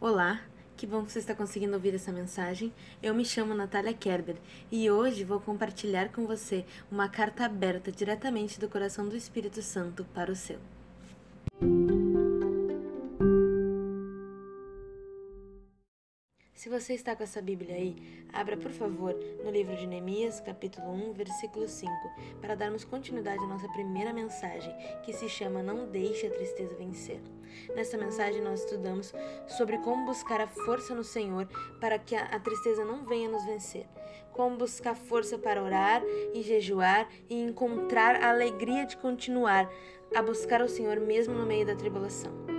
Olá, que bom que você está conseguindo ouvir essa mensagem. Eu me chamo Natália Kerber e hoje vou compartilhar com você uma carta aberta diretamente do coração do Espírito Santo para o seu. Se você está com essa Bíblia aí, abra por favor no livro de Neemias, capítulo 1, versículo 5, para darmos continuidade à nossa primeira mensagem, que se chama Não Deixe a Tristeza Vencer. Nesta mensagem nós estudamos sobre como buscar a força no Senhor para que a tristeza não venha nos vencer. Como buscar força para orar e jejuar e encontrar a alegria de continuar a buscar o Senhor mesmo no meio da tribulação.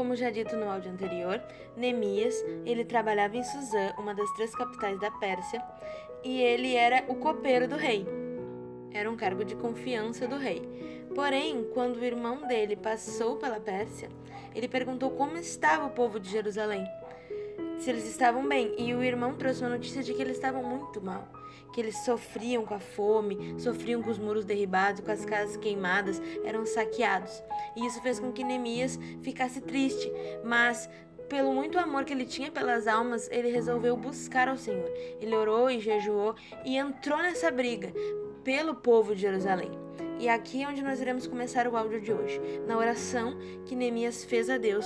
Como já dito no áudio anterior, Neemias, ele trabalhava em Suzã, uma das três capitais da Pérsia, e ele era o copeiro do rei. Era um cargo de confiança do rei. Porém, quando o irmão dele passou pela Pérsia, ele perguntou como estava o povo de Jerusalém se eles estavam bem. E o irmão trouxe uma notícia de que eles estavam muito mal, que eles sofriam com a fome, sofriam com os muros derribados, com as casas queimadas, eram saqueados. E isso fez com que Neemias ficasse triste, mas pelo muito amor que ele tinha pelas almas, ele resolveu buscar ao Senhor. Ele orou e jejuou e entrou nessa briga pelo povo de Jerusalém. E aqui é onde nós iremos começar o áudio de hoje, na oração que Neemias fez a Deus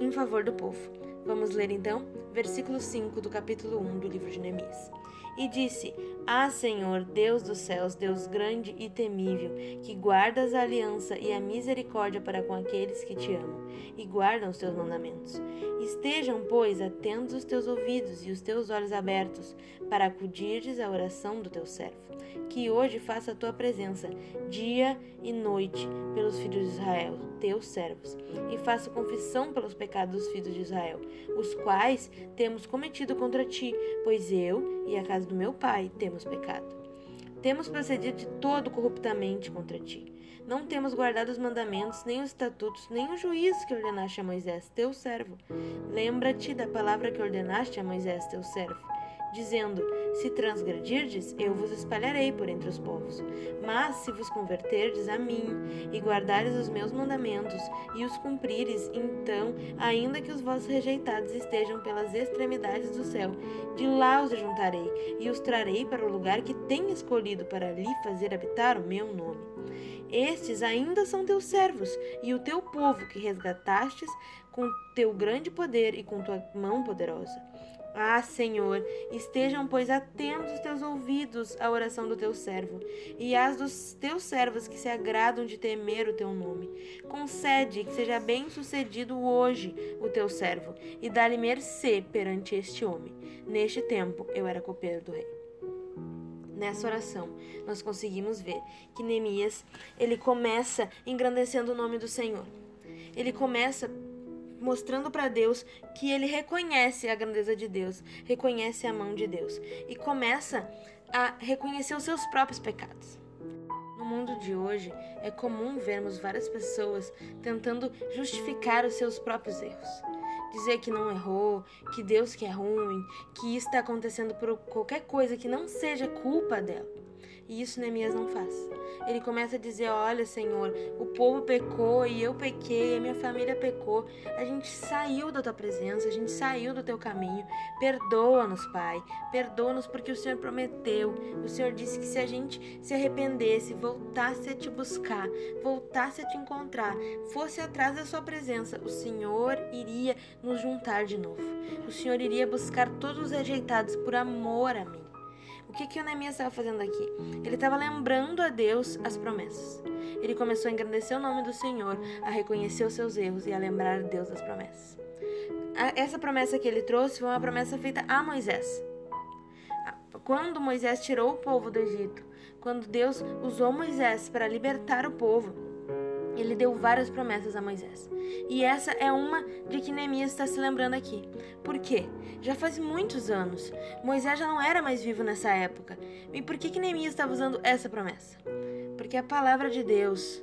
em favor do povo. Vamos ler então, versículo 5 do capítulo 1 do livro de Neemias. E disse: Ah, Senhor, Deus dos céus, Deus grande e temível, que guardas a aliança e a misericórdia para com aqueles que te amam e guardam os teus mandamentos. Estejam, pois, atentos os teus ouvidos e os teus olhos abertos, para acudires à oração do teu servo, que hoje faça a tua presença, dia e noite, pelos filhos de Israel, teus servos, e faça confissão pelos pecados dos filhos de Israel, os quais temos cometido contra ti, pois eu e a casa do meu pai temos pecado. Temos procedido de todo corruptamente contra ti. Não temos guardado os mandamentos, nem os estatutos, nem o juízo que ordenaste a Moisés, teu servo. Lembra-te da palavra que ordenaste a Moisés, teu servo dizendo: Se transgredirdes, eu vos espalharei por entre os povos. Mas se vos converterdes a mim e guardares os meus mandamentos e os cumprires, então, ainda que os vossos rejeitados estejam pelas extremidades do céu, de lá os juntarei e os trarei para o lugar que tenho escolhido para ali fazer habitar o meu nome. Estes ainda são teus servos e o teu povo que resgatastes com teu grande poder e com tua mão poderosa. Ah, Senhor, estejam, pois, atentos os teus ouvidos à oração do teu servo e às dos teus servos que se agradam de temer o teu nome. Concede que seja bem sucedido hoje o teu servo e dá-lhe mercê perante este homem. Neste tempo eu era copeiro do rei. Nessa oração, nós conseguimos ver que Neemias, ele começa engrandecendo o nome do Senhor. Ele começa mostrando para Deus que ele reconhece a grandeza de Deus, reconhece a mão de Deus e começa a reconhecer os seus próprios pecados. No mundo de hoje, é comum vermos várias pessoas tentando justificar os seus próprios erros. Dizer que não errou, que Deus que é ruim, que isso está acontecendo por qualquer coisa que não seja culpa dela. E isso Neemias não faz. Ele começa a dizer: Olha, Senhor, o povo pecou e eu pequei, a minha família pecou. A gente saiu da tua presença, a gente saiu do teu caminho. Perdoa-nos, Pai. Perdoa-nos porque o Senhor prometeu. O Senhor disse que se a gente se arrependesse, voltasse a te buscar, voltasse a te encontrar, fosse atrás da sua presença, o Senhor iria nos juntar de novo. O Senhor iria buscar todos os rejeitados por amor a mim. O que, que o Neemias estava fazendo aqui? Ele estava lembrando a Deus as promessas. Ele começou a engrandecer o nome do Senhor, a reconhecer os seus erros e a lembrar a Deus das promessas. Essa promessa que ele trouxe foi uma promessa feita a Moisés. Quando Moisés tirou o povo do Egito, quando Deus usou Moisés para libertar o povo, ele deu várias promessas a Moisés. E essa é uma de que Neemias está se lembrando aqui. Por quê? Já faz muitos anos. Moisés já não era mais vivo nessa época. E por que, que Neemias estava usando essa promessa? Porque a palavra de Deus,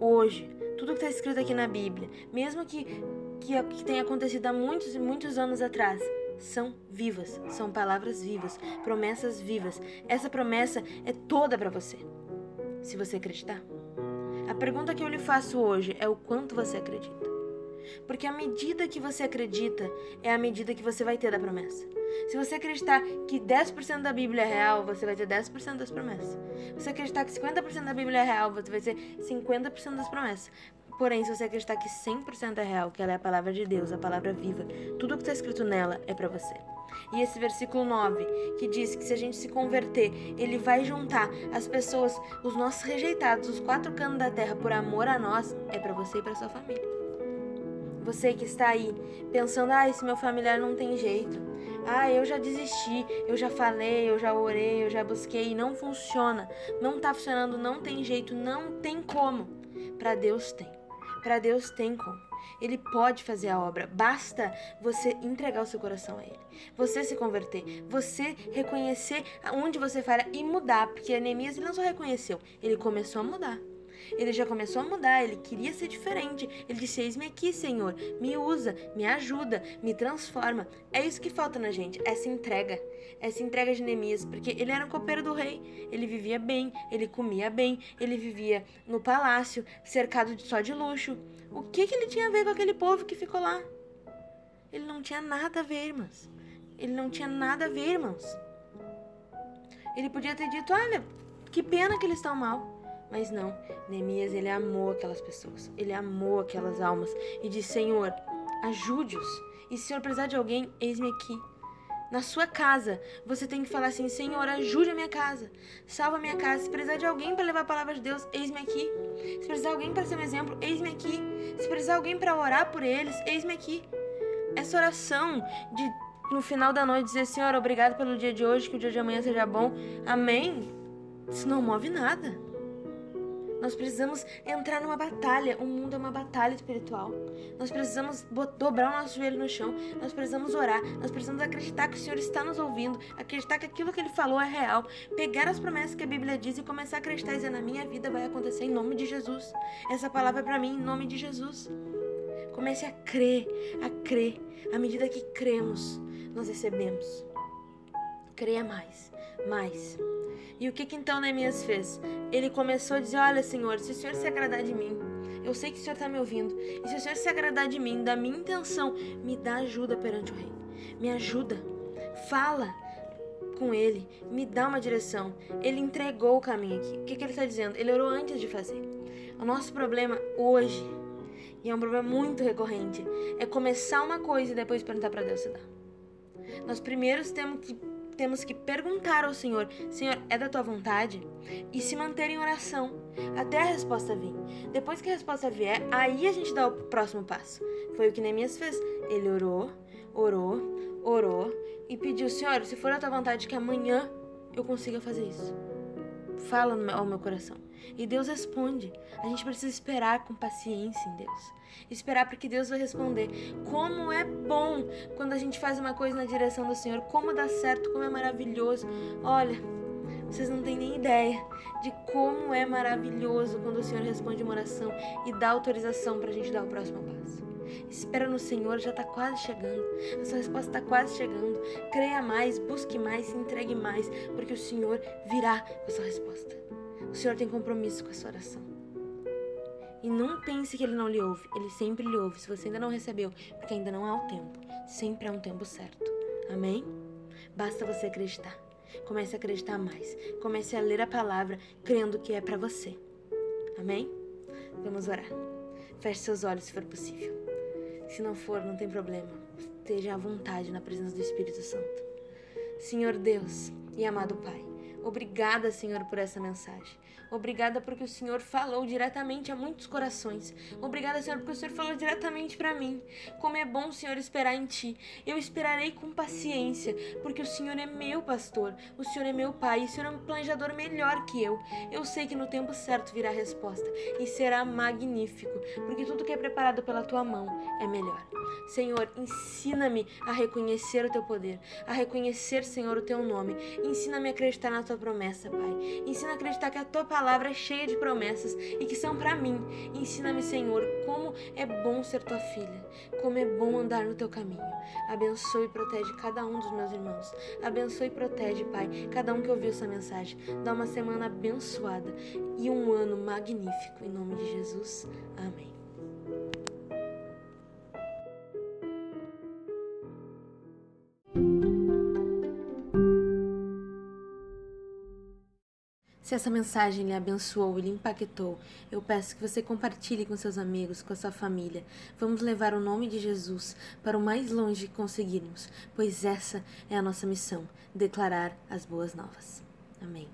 hoje, tudo que está escrito aqui na Bíblia, mesmo que, que, que tenha acontecido há muitos e muitos anos atrás, são vivas, são palavras vivas, promessas vivas. Essa promessa é toda para você, se você acreditar. A pergunta que eu lhe faço hoje é o quanto você acredita. Porque a medida que você acredita é a medida que você vai ter da promessa. Se você acreditar que 10% da Bíblia é real, você vai ter 10% das promessas. Se você acreditar que 50% da Bíblia é real, você vai ter 50% das promessas. Porém, se você acreditar que 100% é real, que ela é a palavra de Deus, a palavra viva, tudo que está escrito nela é para você. E esse versículo 9, que diz que se a gente se converter, ele vai juntar as pessoas, os nossos rejeitados, os quatro canos da terra por amor a nós, é para você e para sua família. Você que está aí pensando, ah, esse meu familiar não tem jeito. Ah, eu já desisti, eu já falei, eu já orei, eu já busquei não funciona. Não tá funcionando, não tem jeito, não tem como. Para Deus tem. Para Deus tem como. Ele pode fazer a obra, basta você entregar o seu coração a Ele. Você se converter, você reconhecer onde você falha e mudar, porque Neemias não só reconheceu, ele começou a mudar. Ele já começou a mudar, ele queria ser diferente. Ele disse: Eis-me aqui, Senhor, me usa, me ajuda, me transforma. É isso que falta na gente, essa entrega. Essa entrega de Neemias, porque ele era um copeiro do rei. Ele vivia bem, ele comia bem, ele vivia no palácio, cercado de, só de luxo. O que, que ele tinha a ver com aquele povo que ficou lá? Ele não tinha nada a ver, irmãos. Ele não tinha nada a ver, irmãos. Ele podia ter dito: Olha, que pena que eles estão mal. Mas não, Neemias ele amou aquelas pessoas, ele amou aquelas almas e disse: Senhor, ajude-os. E se Senhor precisar de alguém, eis-me aqui. Na sua casa, você tem que falar assim: Senhor, ajude a minha casa, salva a minha casa. Se precisar de alguém para levar a palavra de Deus, eis-me aqui. Se precisar de alguém para ser um exemplo, eis-me aqui. Se precisar de alguém para orar por eles, eis-me aqui. Essa oração de no final da noite dizer: Senhor, obrigado pelo dia de hoje, que o dia de amanhã seja bom. Amém. Isso não move nada. Nós precisamos entrar numa batalha. O mundo é uma batalha espiritual. Nós precisamos dobrar o nosso joelho no chão. Nós precisamos orar. Nós precisamos acreditar que o Senhor está nos ouvindo. Acreditar que aquilo que Ele falou é real. Pegar as promessas que a Bíblia diz e começar a acreditar e dizer: na minha vida vai acontecer em nome de Jesus. Essa palavra é para mim em nome de Jesus. Comece a crer, a crer. À medida que cremos, nós recebemos. Creia mais, mais. E o que, que então Neemias fez? Ele começou a dizer: Olha, Senhor, se o Senhor se agradar de mim, eu sei que o Senhor está me ouvindo, e se o Senhor se agradar de mim, da minha intenção, me dá ajuda perante o Rei. Me ajuda. Fala com ele, me dá uma direção. Ele entregou o caminho aqui. O que, que ele está dizendo? Ele orou antes de fazer. O nosso problema hoje, e é um problema muito recorrente, é começar uma coisa e depois perguntar para Deus se dá. Nós primeiros temos que temos que perguntar ao Senhor: Senhor, é da tua vontade? E se manter em oração até a resposta vir. Depois que a resposta vier, aí a gente dá o próximo passo. Foi o que Neemias fez. Ele orou, orou, orou e pediu: Senhor, se for a tua vontade que amanhã eu consiga fazer isso. Fala ao meu coração. E Deus responde. A gente precisa esperar com paciência em Deus. Esperar porque Deus vai responder. Como é bom quando a gente faz uma coisa na direção do Senhor. Como dá certo, como é maravilhoso. Olha, vocês não têm nem ideia de como é maravilhoso quando o Senhor responde uma oração e dá autorização para a gente dar o próximo passo. Espera no Senhor, já está quase chegando. A sua resposta está quase chegando. Creia mais, busque mais, se entregue mais, porque o Senhor virá com a sua resposta. O Senhor tem compromisso com a sua oração. E não pense que Ele não lhe ouve. Ele sempre lhe ouve. Se você ainda não recebeu, porque ainda não é o tempo. Sempre é um tempo certo. Amém? Basta você acreditar. Comece a acreditar mais. Comece a ler a palavra crendo que é para você. Amém? Vamos orar. Feche seus olhos se for possível. Se não for, não tem problema. Esteja à vontade na presença do Espírito Santo. Senhor Deus e amado Pai. Obrigada, Senhor, por essa mensagem. Obrigada porque o Senhor falou diretamente a muitos corações. Obrigada, Senhor, porque o Senhor falou diretamente para mim. Como é bom, Senhor, esperar em Ti. Eu esperarei com paciência, porque o Senhor é meu pastor, o Senhor é meu pai, e o Senhor é um planejador melhor que eu. Eu sei que no tempo certo virá a resposta e será magnífico, porque tudo que é preparado pela Tua mão é melhor. Senhor, ensina-me a reconhecer o Teu poder, a reconhecer, Senhor, o Teu nome. Ensina-me a acreditar na Tua promessa, Pai. Ensina a acreditar que a Tua palavra palavra é cheia de promessas e que são para mim. Ensina-me, Senhor, como é bom ser tua filha, como é bom andar no teu caminho. Abençoe e protege cada um dos meus irmãos. Abençoe e protege, Pai, cada um que ouviu essa mensagem. Dá uma semana abençoada e um ano magnífico. Em nome de Jesus. Amém. Se essa mensagem lhe abençoou e lhe impactou, eu peço que você compartilhe com seus amigos, com a sua família. Vamos levar o nome de Jesus para o mais longe que conseguirmos, pois essa é a nossa missão declarar as boas novas. Amém.